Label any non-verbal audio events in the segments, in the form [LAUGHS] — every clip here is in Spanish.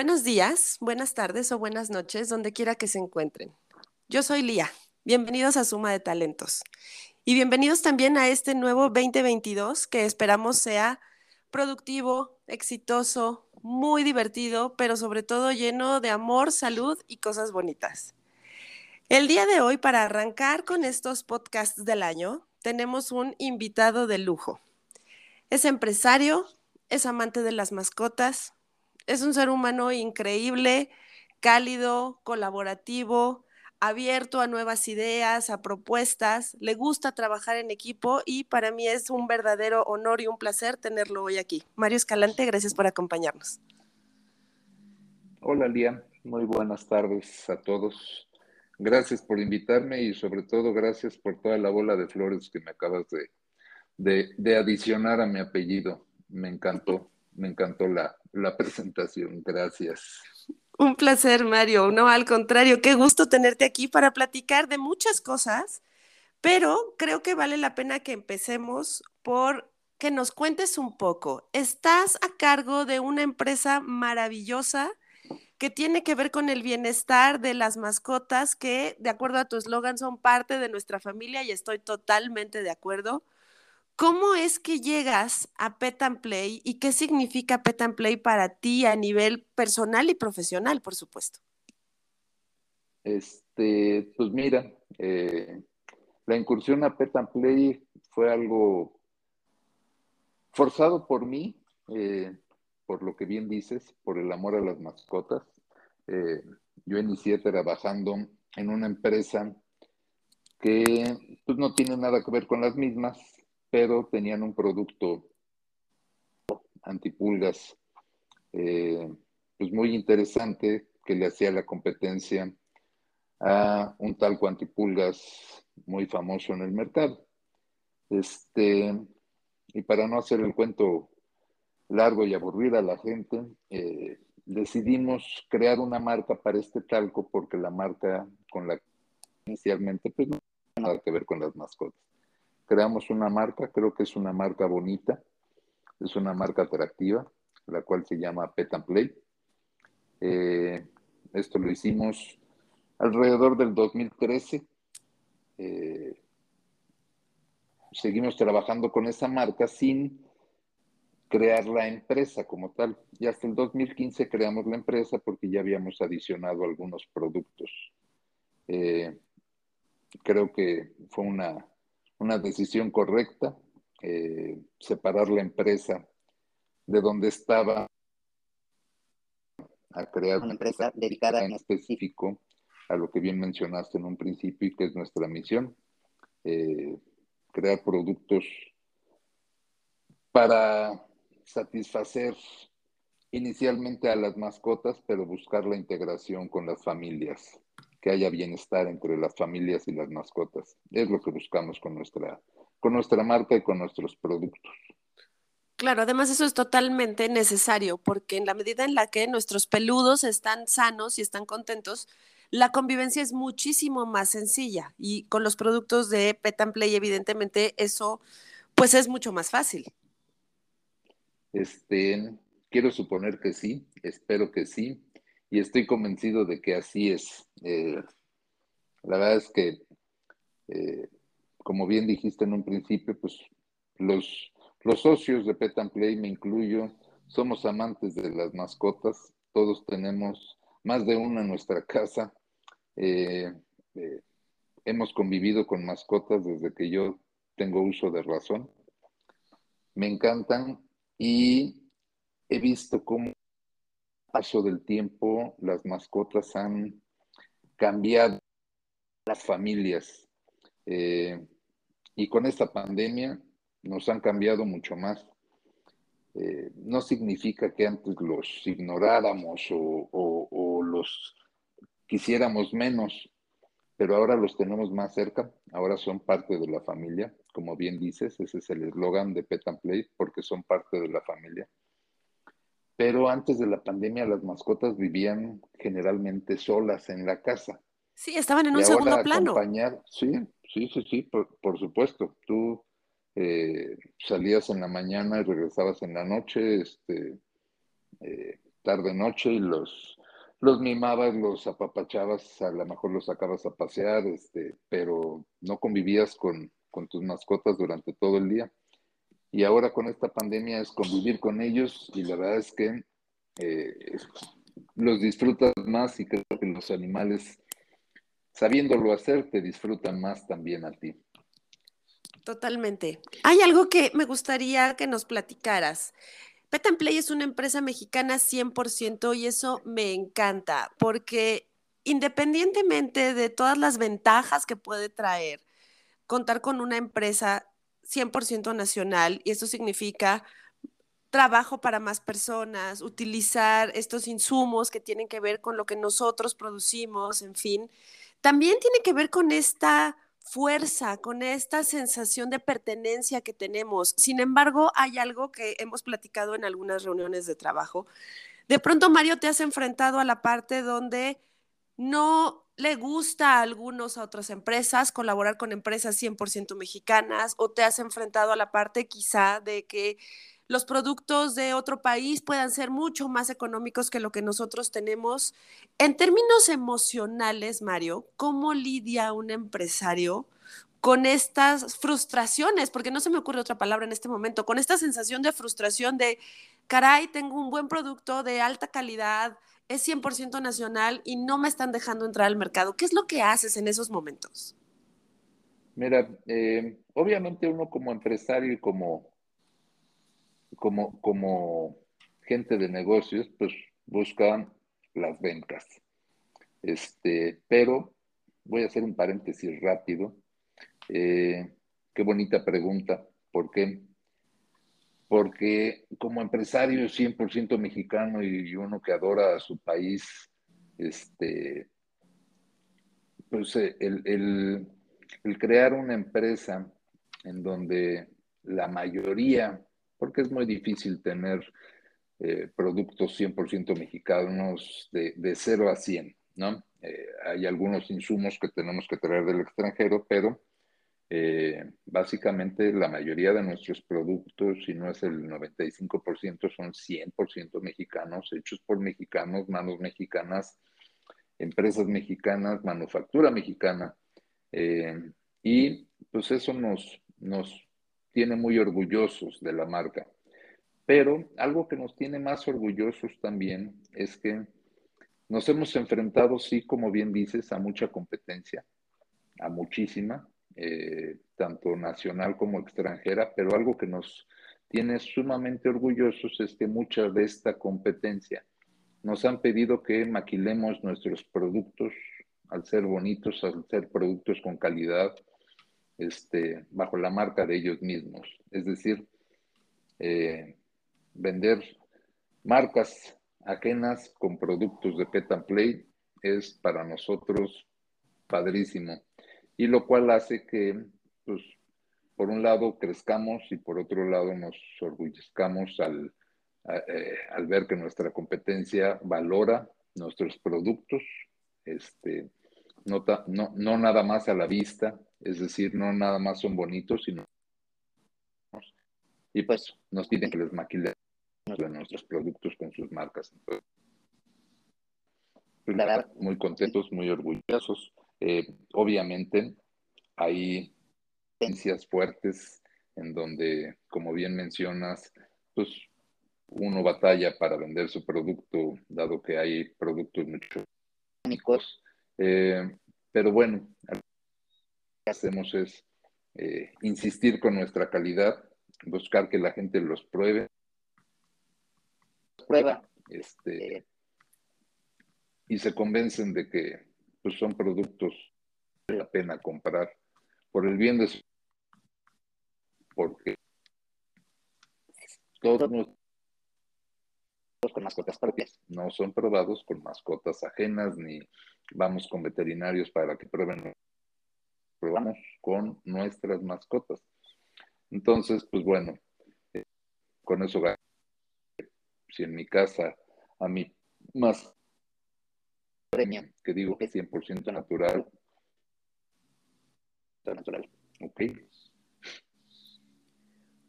Buenos días, buenas tardes o buenas noches, donde quiera que se encuentren. Yo soy Lía. Bienvenidos a Suma de Talentos. Y bienvenidos también a este nuevo 2022 que esperamos sea productivo, exitoso, muy divertido, pero sobre todo lleno de amor, salud y cosas bonitas. El día de hoy, para arrancar con estos podcasts del año, tenemos un invitado de lujo. Es empresario, es amante de las mascotas, es un ser humano increíble, cálido, colaborativo, abierto a nuevas ideas, a propuestas, le gusta trabajar en equipo y para mí es un verdadero honor y un placer tenerlo hoy aquí. Mario Escalante, gracias por acompañarnos. Hola Lía, muy buenas tardes a todos. Gracias por invitarme y sobre todo gracias por toda la bola de flores que me acabas de, de, adicionar a mi apellido. Me encantó, me encantó la, la [LAUGHS] presentación. Gracias. Un placer, Mario. No, al contrario, qué gusto tenerte aquí para platicar de muchas cosas, pero creo que vale la pena que empecemos por que nos cuentes un poco. Estás a cargo de una empresa maravillosa que tiene que ver con el bienestar de las mascotas que, de acuerdo a tu eslogan, son parte de nuestra familia y estoy totalmente de acuerdo. ¿Cómo es que llegas a Pet and Play y qué significa Pet and Play para ti a nivel personal y profesional, por supuesto? Este, pues mira, eh, la incursión a Pet and Play fue algo forzado por mí, eh, por lo que bien dices, por el amor a las mascotas. Eh, yo inicié trabajando en una empresa que pues, no tiene nada que ver con las mismas, pero tenían un producto antipulgas eh, pues muy interesante que le hacía la competencia a un talco antipulgas muy famoso en el mercado. Este, y para no hacer el cuento largo y aburrir a la gente, eh, decidimos crear una marca para este talco porque la marca con la que inicialmente pues no tiene nada que ver con las mascotas creamos una marca, creo que es una marca bonita, es una marca atractiva, la cual se llama Pet and Play. Eh, esto lo hicimos alrededor del 2013. Eh, seguimos trabajando con esa marca sin crear la empresa como tal. Y hasta el 2015 creamos la empresa porque ya habíamos adicionado algunos productos. Eh, creo que fue una una decisión correcta, eh, separar la empresa de donde estaba a crear una empresa dedicada en específico a lo que bien mencionaste en un principio y que es nuestra misión, eh, crear productos para satisfacer inicialmente a las mascotas, pero buscar la integración con las familias que haya bienestar entre las familias y las mascotas. Es lo que buscamos con nuestra, con nuestra marca y con nuestros productos. Claro, además eso es totalmente necesario porque en la medida en la que nuestros peludos están sanos y están contentos, la convivencia es muchísimo más sencilla y con los productos de Pet and Play evidentemente eso pues es mucho más fácil. Este, quiero suponer que sí, espero que sí y estoy convencido de que así es. Eh, la verdad es que, eh, como bien dijiste en un principio, pues los, los socios de Pet and Play, me incluyo, somos amantes de las mascotas, todos tenemos más de una en nuestra [LAUGHS] casa. Eh, hemos convivido con mascotas desde que yo tengo uso de razón. Me encantan y he visto cómo paso del tiempo las mascotas han cambiado las familias. Eh, y con esta pandemia nos han cambiado mucho más. Eh, no significa que antes los ignoráramos o, los quisiéramos menos, pero ahora los tenemos más cerca, ahora son parte de la familia, como bien dices, ese es el eslogan de Pet and Play, porque son parte de la familia pero antes de la pandemia las mascotas vivían generalmente solas en la casa. Sí, estaban en un segundo plano. Sí, sí, sí, sí, por, supuesto. Tú eh, salías en la mañana y regresabas en la noche, este, eh, tarde-noche y los, los mimabas, los apapachabas, a lo mejor los sacabas a pasear, este, pero no convivías con, con tus mascotas durante todo el día. Y ahora con esta pandemia es convivir con ellos y la verdad es que eh, los disfrutas más y creo que los animales, sabiéndolo hacer, te disfrutan más también a ti. Totalmente. Hay algo que me gustaría que nos platicaras. Pet Play es una empresa mexicana 100% y eso me encanta porque independientemente de todas las ventajas que puede traer contar con una empresa 100% nacional y eso significa trabajo para más personas, utilizar estos insumos que tienen que ver con lo que nosotros producimos, en fin, también tiene que ver con esta fuerza, con esta sensación de pertenencia que tenemos. Sin embargo, hay algo que hemos platicado en algunas reuniones de trabajo. De pronto, Mario, te has enfrentado a la parte donde no le gusta a algunos a otras empresas colaborar con empresas 100% mexicanas o te has enfrentado a la parte quizá de que los productos de otro país puedan ser mucho más económicos que lo que nosotros tenemos. En términos emocionales, Mario, ¿cómo lidia un empresario con estas frustraciones? Porque no se me ocurre otra palabra en este momento, con esta sensación de frustración de, caray, tengo un buen producto de alta calidad, es 100% nacional y no me están dejando entrar al mercado. ¿Qué es lo que haces en esos momentos? Mira, eh, obviamente uno como empresario y como como, como gente de negocios, pues buscan las ventas. Este, pero voy a hacer un paréntesis rápido. Eh, qué bonita pregunta. ¿Por qué? Porque como empresario 100% mexicano y uno que adora a su país, este, pues eh, el, el crear una empresa en donde la mayoría porque es muy difícil tener eh, productos 100% mexicanos de, de 0 a 100, ¿no? Eh, hay algunos insumos que tenemos que traer del extranjero, pero eh, básicamente la mayoría de nuestros productos, si no es el 95%, son 100% mexicanos, hechos por mexicanos, manos mexicanas, empresas mexicanas, manufactura mexicana. y pues eso nos, nos tiene muy orgullosos de la marca. Pero algo que nos tiene más orgullosos también es que nos hemos enfrentado, sí, como bien dices, a mucha competencia, a muchísima, eh, tanto nacional como extranjera, pero algo que nos tiene sumamente orgullosos es que mucha de esta competencia nos han pedido que maquilemos nuestros productos al ser bonitos, al ser productos con calidad, este, bajo la marca de ellos mismos. Es decir, eh, vender marcas ajenas con productos de Pet and Play es para nosotros padrísimo. Y lo cual hace que, pues, por un lado crezcamos y por otro lado nos orgullezcamos al, eh, al ver que nuestra competencia valora nuestros productos, este, no, no, no nada más a la vista, es decir, no nada más son bonitos, sino... Y pues nos piden que les maquilemos nuestros productos con sus marcas. Entonces, muy contentos, muy orgullosos. Eh, obviamente hay tendencias fuertes en donde, como bien mencionas, pues uno batalla para vender su producto, dado que hay productos mucho únicos. Eh, pero bueno, hacemos es eh, insistir con nuestra calidad, buscar que la gente los pruebe. Prueba. Este, y se convencen de que pues, son productos que la pena comprar por el bien de su porque todos nuestros con mascotas propias no son probados con mascotas ajenas ni vamos con veterinarios para que prueben probamos con nuestras mascotas. Entonces, pues bueno, eh, con eso, si en mi casa a mí más que digo que 100% natural, natural, ok.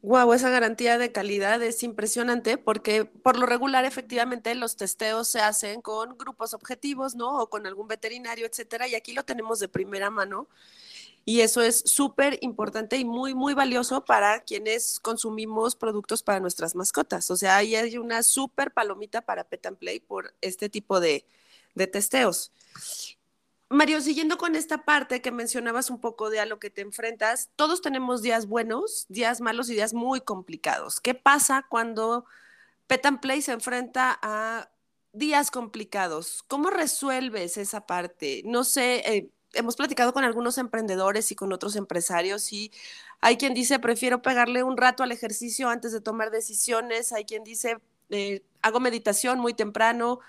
Wow, esa garantía de calidad es impresionante porque por lo regular efectivamente los testeos se hacen con grupos objetivos, ¿no? O con algún veterinario, etcétera, y aquí lo tenemos de primera mano. Y eso es súper importante y muy, muy valioso para quienes consumimos productos para nuestras mascotas. O sea, ahí hay una súper palomita para Pet and Play por este tipo de, de testeos. Mario, siguiendo con esta parte que mencionabas un poco de a lo que te enfrentas, todos tenemos días buenos, días malos y días muy complicados. ¿Qué pasa cuando Pet Play se enfrenta a días complicados? ¿Cómo resuelves esa parte? No sé, eh, hemos platicado con algunos emprendedores y con otros empresarios y hay quien dice, prefiero pegarle un rato al ejercicio antes de tomar decisiones, hay quien dice, eh, hago meditación muy temprano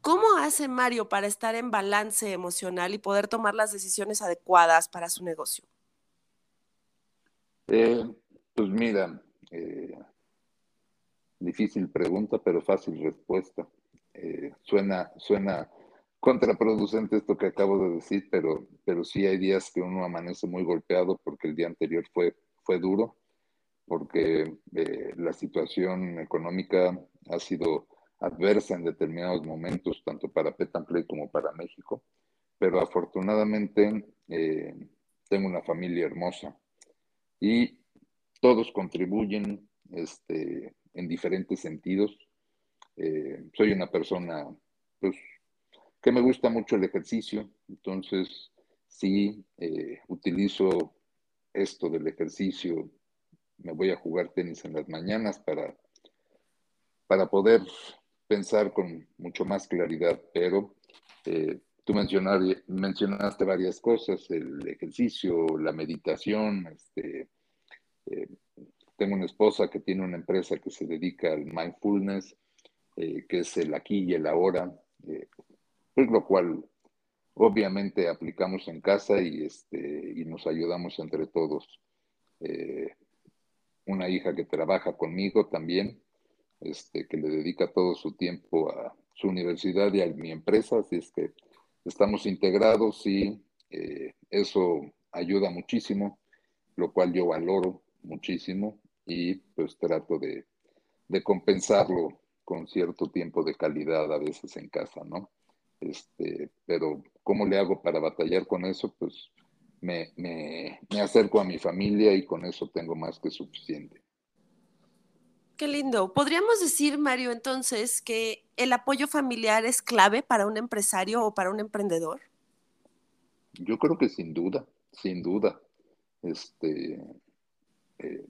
¿Cómo hace Mario para estar en balance emocional y poder tomar las decisiones adecuadas para su negocio? Eh, pues mira, eh, difícil pregunta, pero fácil respuesta. Eh, suena, suena contraproducente esto que acabo de decir, pero, pero sí hay días que uno amanece muy golpeado porque el día anterior fue, fue duro, porque la situación económica ha sido adversa en determinados momentos, tanto para Play como para México, pero afortunadamente eh, tengo una familia hermosa y todos contribuyen este, en diferentes sentidos. Eh, soy una persona pues, que me gusta mucho el ejercicio, entonces sí eh, utilizo esto del ejercicio, me voy a jugar tenis en las mañanas para, para poder pensar con mucho más claridad, pero eh, tú mencionaste varias cosas, el ejercicio, la meditación, este, eh, tengo una esposa que tiene una empresa que se dedica al mindfulness, eh, que es el aquí y el ahora, pues lo cual obviamente aplicamos en casa y, este, y nos ayudamos entre todos. una hija que trabaja conmigo también, este, que le dedica todo su tiempo a su universidad y a mi empresa, así es que estamos integrados y eh, eso ayuda muchísimo, lo cual yo valoro muchísimo y pues trato de, compensarlo con cierto tiempo de calidad a veces en casa, ¿no? Este, pero ¿cómo le hago para batallar con eso? Pues me, me acerco a mi familia y con eso tengo más que suficiente. Qué lindo. ¿Podríamos decir, Mario, entonces, que el apoyo familiar es clave para un empresario o para un emprendedor? Yo creo que sin duda, sin duda. Este, eh,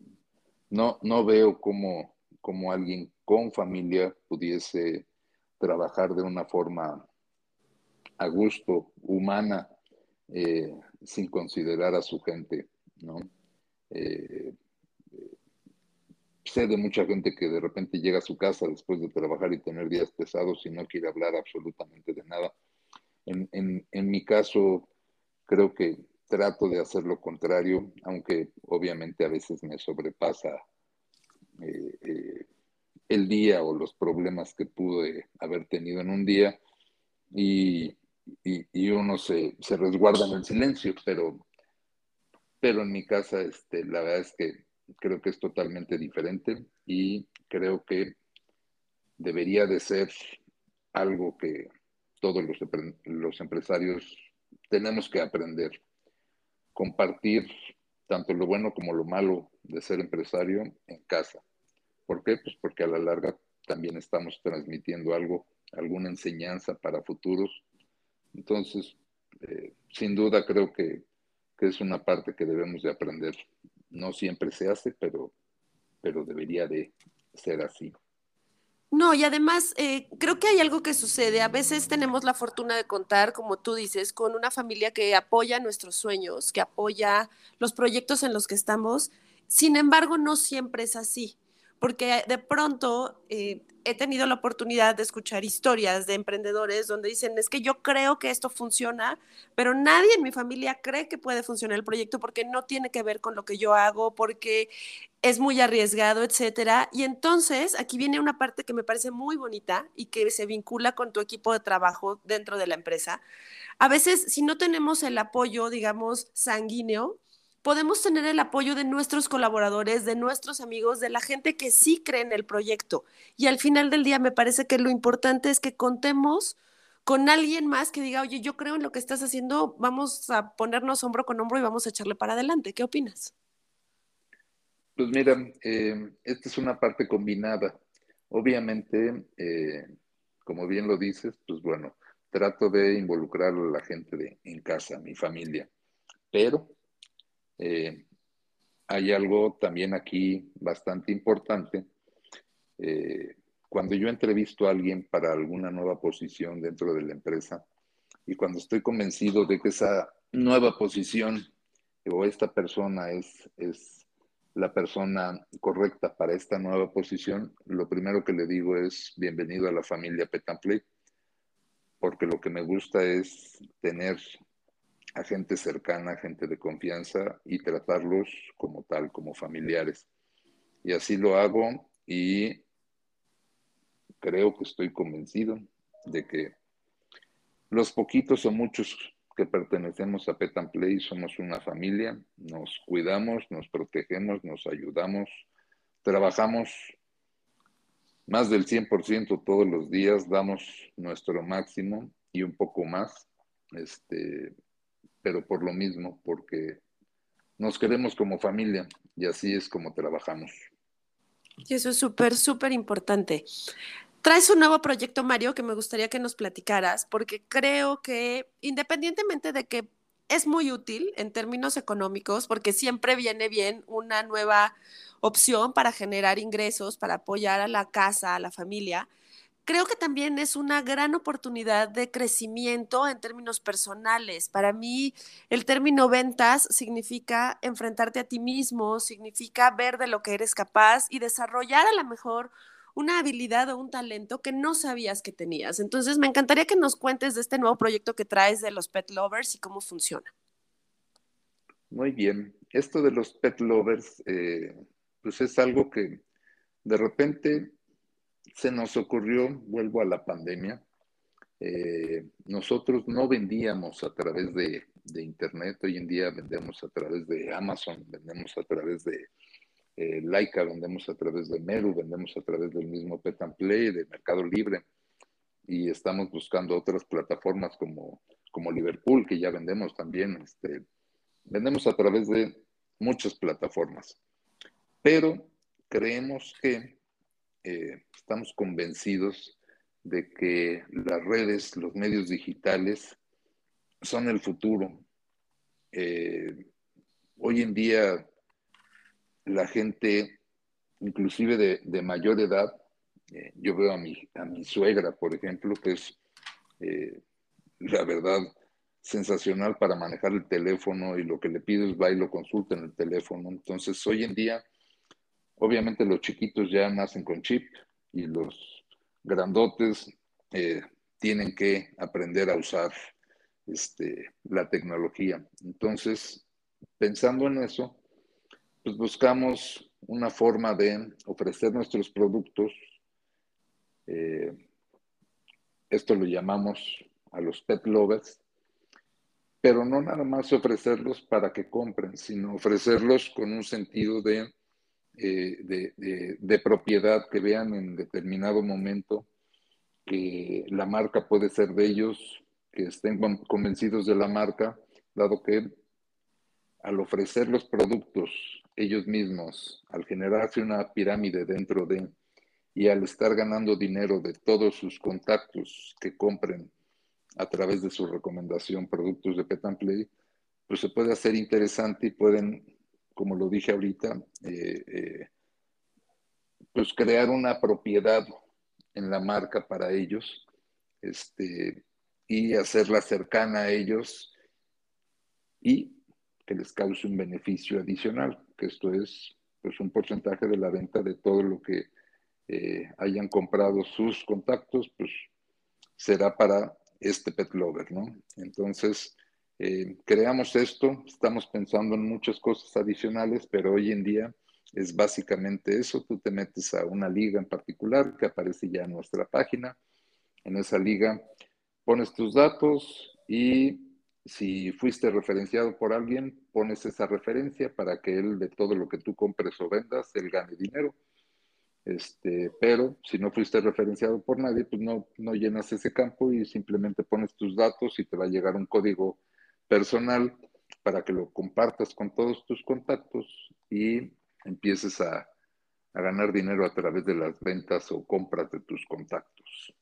no, no veo cómo, cómo alguien con familia pudiese trabajar de una forma a gusto, humana, eh, sin considerar a su gente, ¿no? Eh, sé de mucha gente que de repente llega a su casa después de trabajar y tener días pesados y no quiere hablar absolutamente de nada. En, mi caso, creo que trato de hacer lo contrario, aunque obviamente a veces me sobrepasa eh, eh, el día o los problemas que pude haber tenido en un día y, uno se, se, resguarda en el silencio, pero, pero en mi casa este, la verdad es que creo que es totalmente diferente y creo que debería de ser algo que todos los, los empresarios tenemos que aprender, compartir tanto lo bueno como lo malo de ser empresario en casa. ¿Por qué? Pues porque a la larga también estamos transmitiendo algo, alguna enseñanza para futuros. Entonces, eh, sin duda creo que, que, es una parte que debemos de aprender no siempre se hace, pero, pero debería de ser así. No, y además eh, creo que hay algo que sucede. A veces tenemos la fortuna de contar, como tú dices, con una familia que apoya nuestros sueños, que apoya los proyectos en los que estamos. Sin embargo, no siempre es así, porque de pronto eh, he tenido la oportunidad de escuchar historias de emprendedores donde dicen, es que yo creo que esto funciona, pero nadie en mi familia cree que puede funcionar el proyecto porque no tiene que ver con lo que yo hago, porque es muy arriesgado, etcétera. Y entonces aquí viene una parte que me parece muy bonita y que se vincula con tu equipo de trabajo dentro de la empresa. A veces, si no tenemos el apoyo, digamos, sanguíneo, podemos tener el apoyo de nuestros colaboradores, de nuestros amigos, de la gente que sí cree en el proyecto. Y al final del día me parece que lo importante es que contemos con alguien más que diga, oye, yo creo en lo que estás haciendo, vamos a ponernos hombro con hombro y vamos a echarle para adelante. ¿Qué opinas? Pues mira, eh, esta es una parte combinada. Obviamente, eh, como bien lo dices, pues bueno, trato de involucrar a la gente de, en casa, mi familia. Pero eh, hay algo también aquí bastante importante. Eh, cuando yo entrevisto a alguien para alguna nueva posición dentro de la empresa y cuando estoy convencido de que esa nueva posición o esta persona es, es la persona correcta para esta nueva posición, lo primero que le digo es bienvenido a la familia Petamplay, porque lo que me gusta es tener a gente cercana, gente de confianza y tratarlos como tal, como familiares. Y así lo hago y creo que estoy convencido de que los poquitos o muchos que pertenecemos a Pet Play somos una familia, nos cuidamos, nos protegemos, nos ayudamos, trabajamos más del 100% todos los días, damos nuestro máximo y un poco más. Este, pero por lo mismo, porque nos queremos como familia y así es como trabajamos. Y eso es súper, súper importante. Traes un nuevo proyecto, Mario, que me gustaría que nos platicaras, porque creo que independientemente de que es muy útil en términos económicos, porque siempre viene bien una nueva opción para generar ingresos, para apoyar a la casa, a la familia, creo que también es una gran oportunidad de crecimiento en términos personales. Para mí, el término ventas significa enfrentarte a ti mismo, significa ver de lo que eres capaz y desarrollar a lo mejor una habilidad o un talento que no sabías que tenías. Entonces, me encantaría que nos cuentes de este nuevo proyecto que traes de los Pet Lovers y cómo funciona. Muy bien. Esto de los Pet Lovers, eh, pues es algo que de repente se nos ocurrió, vuelvo a la pandemia, eh, nosotros no vendíamos a través de, Internet, hoy en día vendemos a través de Amazon, vendemos a través de eh, Laika, vendemos a través de Meru, vendemos a través del mismo Pet Play, de Mercado Libre, y estamos buscando otras plataformas como, como Liverpool, que ya vendemos también. Este, vendemos a través de muchas plataformas, pero creemos que eh, estamos convencidos de que las redes, los medios digitales son el futuro. Eh, hoy en día la gente, inclusive de, mayor edad, eh, yo veo a mi, a mi suegra, por ejemplo, que es la verdad sensacional para manejar el teléfono y lo que le pido es va y lo consulta en el teléfono. Entonces, hoy en día Obviamente los chiquitos ya nacen con chip y los grandotes eh, tienen que aprender a usar este, la tecnología. Entonces, pensando en eso, pues buscamos una forma de ofrecer nuestros productos. Eh, esto lo llamamos a los pet lovers, pero no nada más ofrecerlos para que compren, sino ofrecerlos con un sentido de eh, de, propiedad, que vean en determinado momento que la marca puede ser de ellos, que estén convencidos de la marca, dado que al ofrecer los productos ellos mismos, al generarse una pirámide dentro de, y al estar ganando dinero de todos sus contactos que compren a través de su recomendación productos de Pet pues se puede hacer interesante y pueden como lo dije ahorita, eh, eh, pues crear una propiedad en la marca para ellos este, y hacerla cercana a ellos y que les cause un beneficio adicional, que esto es pues un porcentaje de la venta de todo lo que eh, hayan comprado sus contactos, pues será para este pet lover, ¿no? Entonces, eh, creamos esto, estamos pensando en muchas cosas adicionales, pero hoy en día es básicamente eso. Tú te metes a una liga en particular que aparece ya en nuestra página. En esa liga pones tus datos y si fuiste referenciado por alguien, pones esa referencia para que él de todo lo que tú compres o vendas, él gane dinero. Este, pero si no fuiste referenciado por nadie, pues no, no llenas ese campo y simplemente pones tus datos y te va a llegar un código personal para que lo compartas con todos tus contactos y empieces a, a ganar dinero a través de las ventas o compras de tus contactos.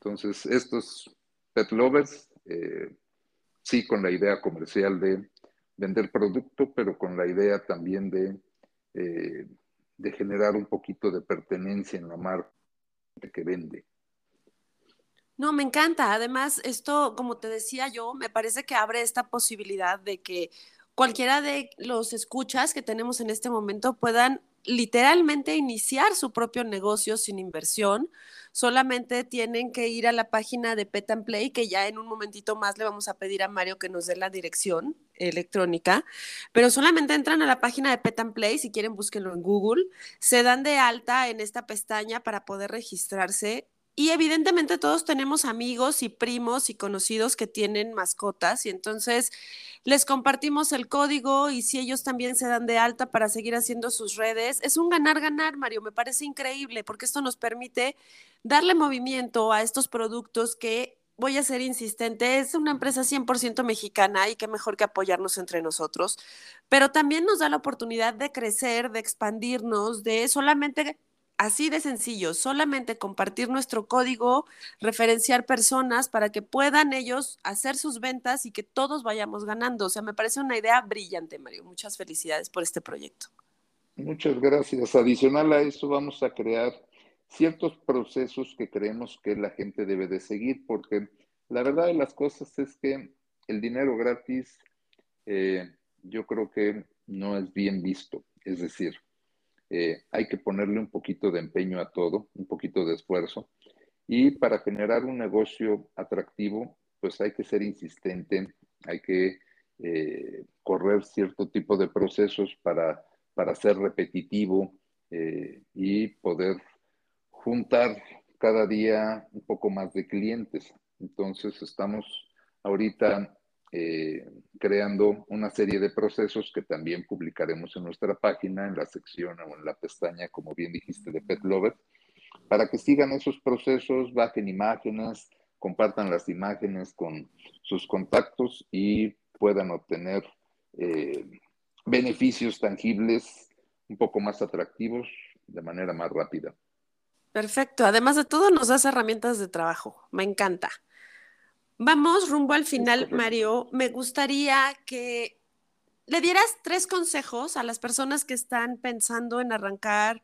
Entonces, estos pet lovers, eh, sí con la idea comercial de vender producto, pero con la idea también de, eh, de generar un poquito de pertenencia en la marca que vende. No, me encanta. Además, esto, como te decía yo, me parece que abre esta posibilidad de que cualquiera de los escuchas que tenemos en este momento puedan literalmente iniciar su propio negocio sin inversión. Solamente tienen que ir a la página de Pet and Play, que ya en un momentito más le vamos a pedir a Mario que nos dé la dirección electrónica, pero solamente entran a la página de Pet and Play, si quieren búsquenlo en Google, se dan de alta en esta pestaña para poder registrarse y evidentemente todos tenemos amigos y primos y conocidos que tienen mascotas y entonces les compartimos el código y si ellos también se dan de alta para seguir haciendo sus redes, es un ganar-ganar, Mario, me parece increíble porque esto nos permite darle movimiento a estos productos que, voy a ser insistente, es una empresa 100% mexicana y qué mejor que apoyarnos entre nosotros, pero también nos da la oportunidad de crecer, de expandirnos, de solamente Así de sencillo, solamente compartir nuestro código, referenciar personas para que puedan ellos hacer sus ventas y que todos vayamos ganando. O sea, me parece una idea brillante, Mario. Muchas felicidades por este proyecto. Muchas gracias. Adicional a eso, vamos a crear ciertos procesos que creemos que la gente debe de seguir, porque la verdad de las cosas es que el dinero gratis eh, yo creo que no es bien visto. Es decir, eh, hay que ponerle un poquito de empeño a todo, un poquito de esfuerzo. Y para generar un negocio atractivo, pues hay que ser insistente, hay que eh, correr cierto tipo de procesos para, para ser repetitivo eh, y poder juntar cada día un poco más de clientes. Entonces estamos ahorita eh, creando una serie de procesos que también publicaremos en nuestra página, en la sección o en la pestaña, como bien dijiste, de Pet Lover, para que sigan esos procesos, bajen imágenes, compartan las imágenes con sus contactos y puedan obtener eh, beneficios tangibles un poco más atractivos de manera más rápida. Perfecto. Además de todo, nos das herramientas de trabajo. Me encanta. Vamos rumbo al final, Mario. Me gustaría que le dieras tres consejos a las personas que están pensando en arrancar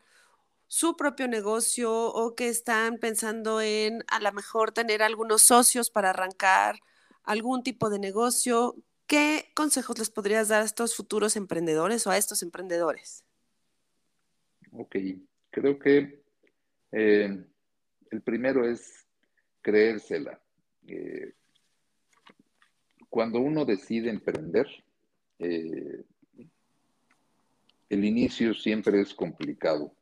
su propio negocio o que están pensando en a lo mejor tener algunos socios para arrancar algún tipo de negocio. ¿Qué consejos les podrías dar a estos futuros emprendedores o a estos emprendedores? Ok, creo que eh, el primero es creérsela. Eh, cuando uno decide emprender, eh, el inicio siempre es complicado.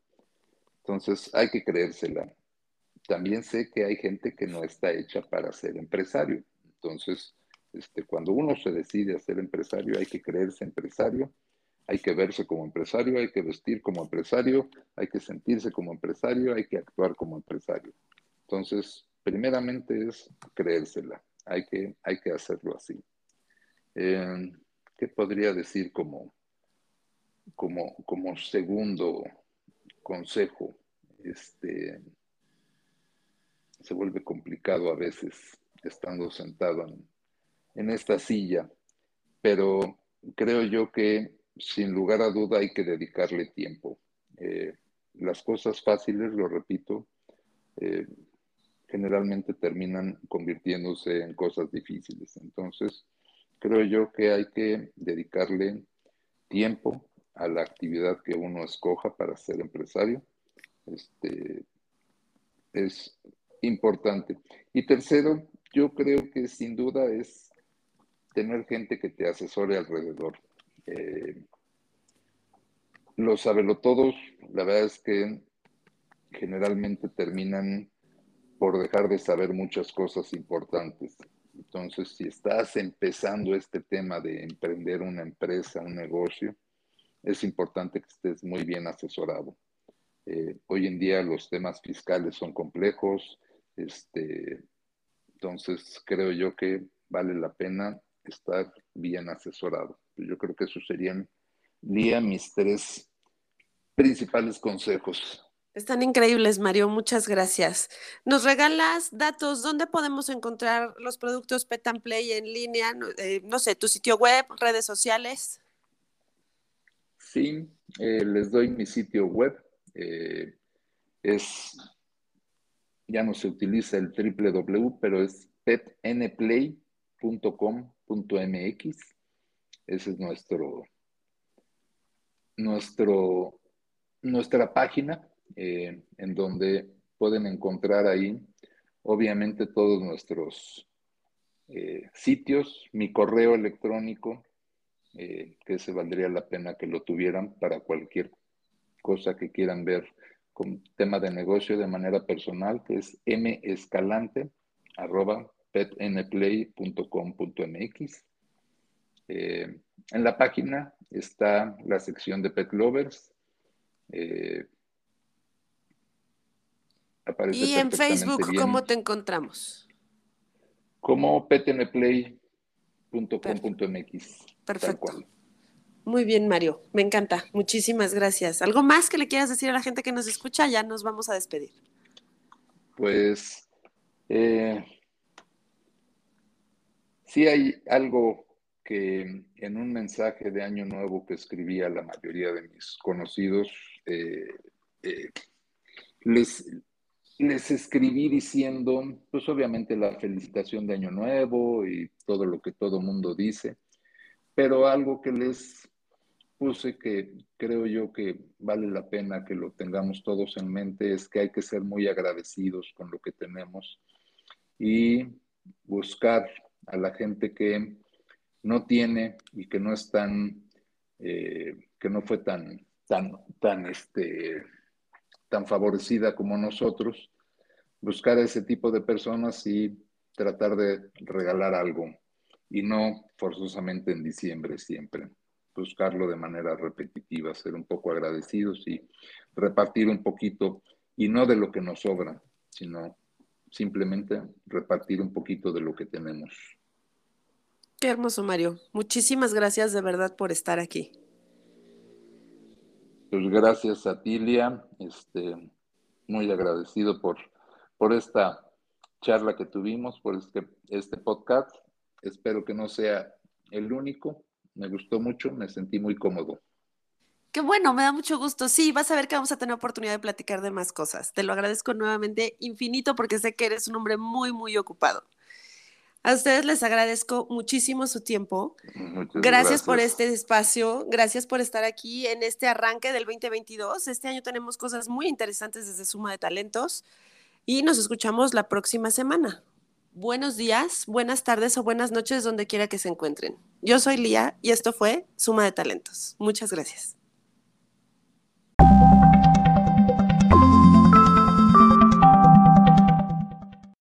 Entonces hay que creérsela. También sé que hay gente que no está hecha para ser empresario. Entonces, este, cuando uno se decide a ser empresario, hay que creerse empresario, hay que verse como empresario, hay que vestir como empresario, hay que sentirse como empresario, hay que actuar como empresario. Entonces, primeramente es creérsela hay que, hay que hacerlo así. Eh, ¿Qué podría decir como, como, como segundo consejo? Este, se vuelve complicado a veces estando sentado en, esta silla, pero creo yo que sin lugar a duda hay que dedicarle tiempo. Eh, las cosas fáciles, lo repito, eh, generalmente terminan convirtiéndose en cosas difíciles. Entonces, creo yo que hay que dedicarle tiempo a la actividad que uno escoja para ser empresario. Este, es importante. Y tercero, yo creo que sin duda es tener gente que te asesore alrededor. Eh, los sabelotodos, la verdad es que generalmente terminan por dejar de saber muchas cosas importantes. Entonces, si estás empezando este tema de emprender una empresa, un negocio, es importante que estés muy bien asesorado. Eh, hoy en día los temas fiscales son complejos, este, entonces creo yo que vale la pena estar bien asesorado. Yo creo que esos serían, Lía, mis tres principales consejos. Están increíbles, Mario. Muchas gracias. ¿Nos regalas datos? ¿Dónde podemos encontrar los productos Pet and Play en línea? no eh, sé, tu sitio web, redes sociales. Sí, eh, les doy mi sitio web. Eh, es, ya no se utiliza el www, pero es petnplay.com.mx. Ese es nuestro, nuestro, nuestra página eh, en donde pueden encontrar ahí, obviamente, todos nuestros sitios, mi correo electrónico, eh, que se valdría la pena que lo tuvieran para cualquier cosa que quieran ver con tema de negocio de manera personal, que es mescalante arroba petnplay.com.mx. Eh, en la página está la sección de Pet Lovers. Eh, y en Facebook, ¿cómo te encontramos? Como petnplay.com.mx. Perfecto. Muy bien, Mario. Me encanta. Muchísimas gracias. ¿Algo más que le quieras decir a la gente que nos escucha? Ya nos vamos a despedir. Pues eh, sí hay algo que en un mensaje de Año Nuevo que escribí a la mayoría de mis conocidos, eh, eh, les, les escribí diciendo, pues obviamente la felicitación de Año Nuevo y todo lo que todo mundo dice pero algo que les puse que creo yo que vale la pena que lo tengamos todos en mente es que hay que ser muy agradecidos con lo que tenemos y buscar a la gente que no tiene y que no es tan, eh, que no fue tan, tan, tan, este, tan favorecida como nosotros, buscar a ese tipo de personas y tratar de regalar algo y no forzosamente en diciembre siempre. Buscarlo de manera repetitiva, ser un poco agradecidos y repartir un poquito, y no de lo que nos sobra, sino simplemente repartir un poquito de lo que tenemos. Qué hermoso, Mario. Muchísimas gracias de verdad por estar aquí. Pues gracias a Tilia, este, muy agradecido por, por esta charla que tuvimos, por este, este podcast Espero que no sea el único. Me gustó mucho, me sentí muy cómodo. Qué bueno, me da mucho gusto. Sí, vas a ver que vamos a tener oportunidad de platicar de más cosas. Te lo agradezco nuevamente infinito porque sé que eres un hombre muy, muy ocupado. A ustedes les agradezco muchísimo su tiempo. Gracias, gracias, por este espacio, gracias por estar aquí en este arranque del 2022. Este año tenemos cosas muy interesantes desde Suma de Talentos y nos escuchamos la próxima semana buenos días, buenas tardes o buenas noches donde quiera que se encuentren. Yo soy Lía y esto fue Suma de Talentos. Muchas gracias.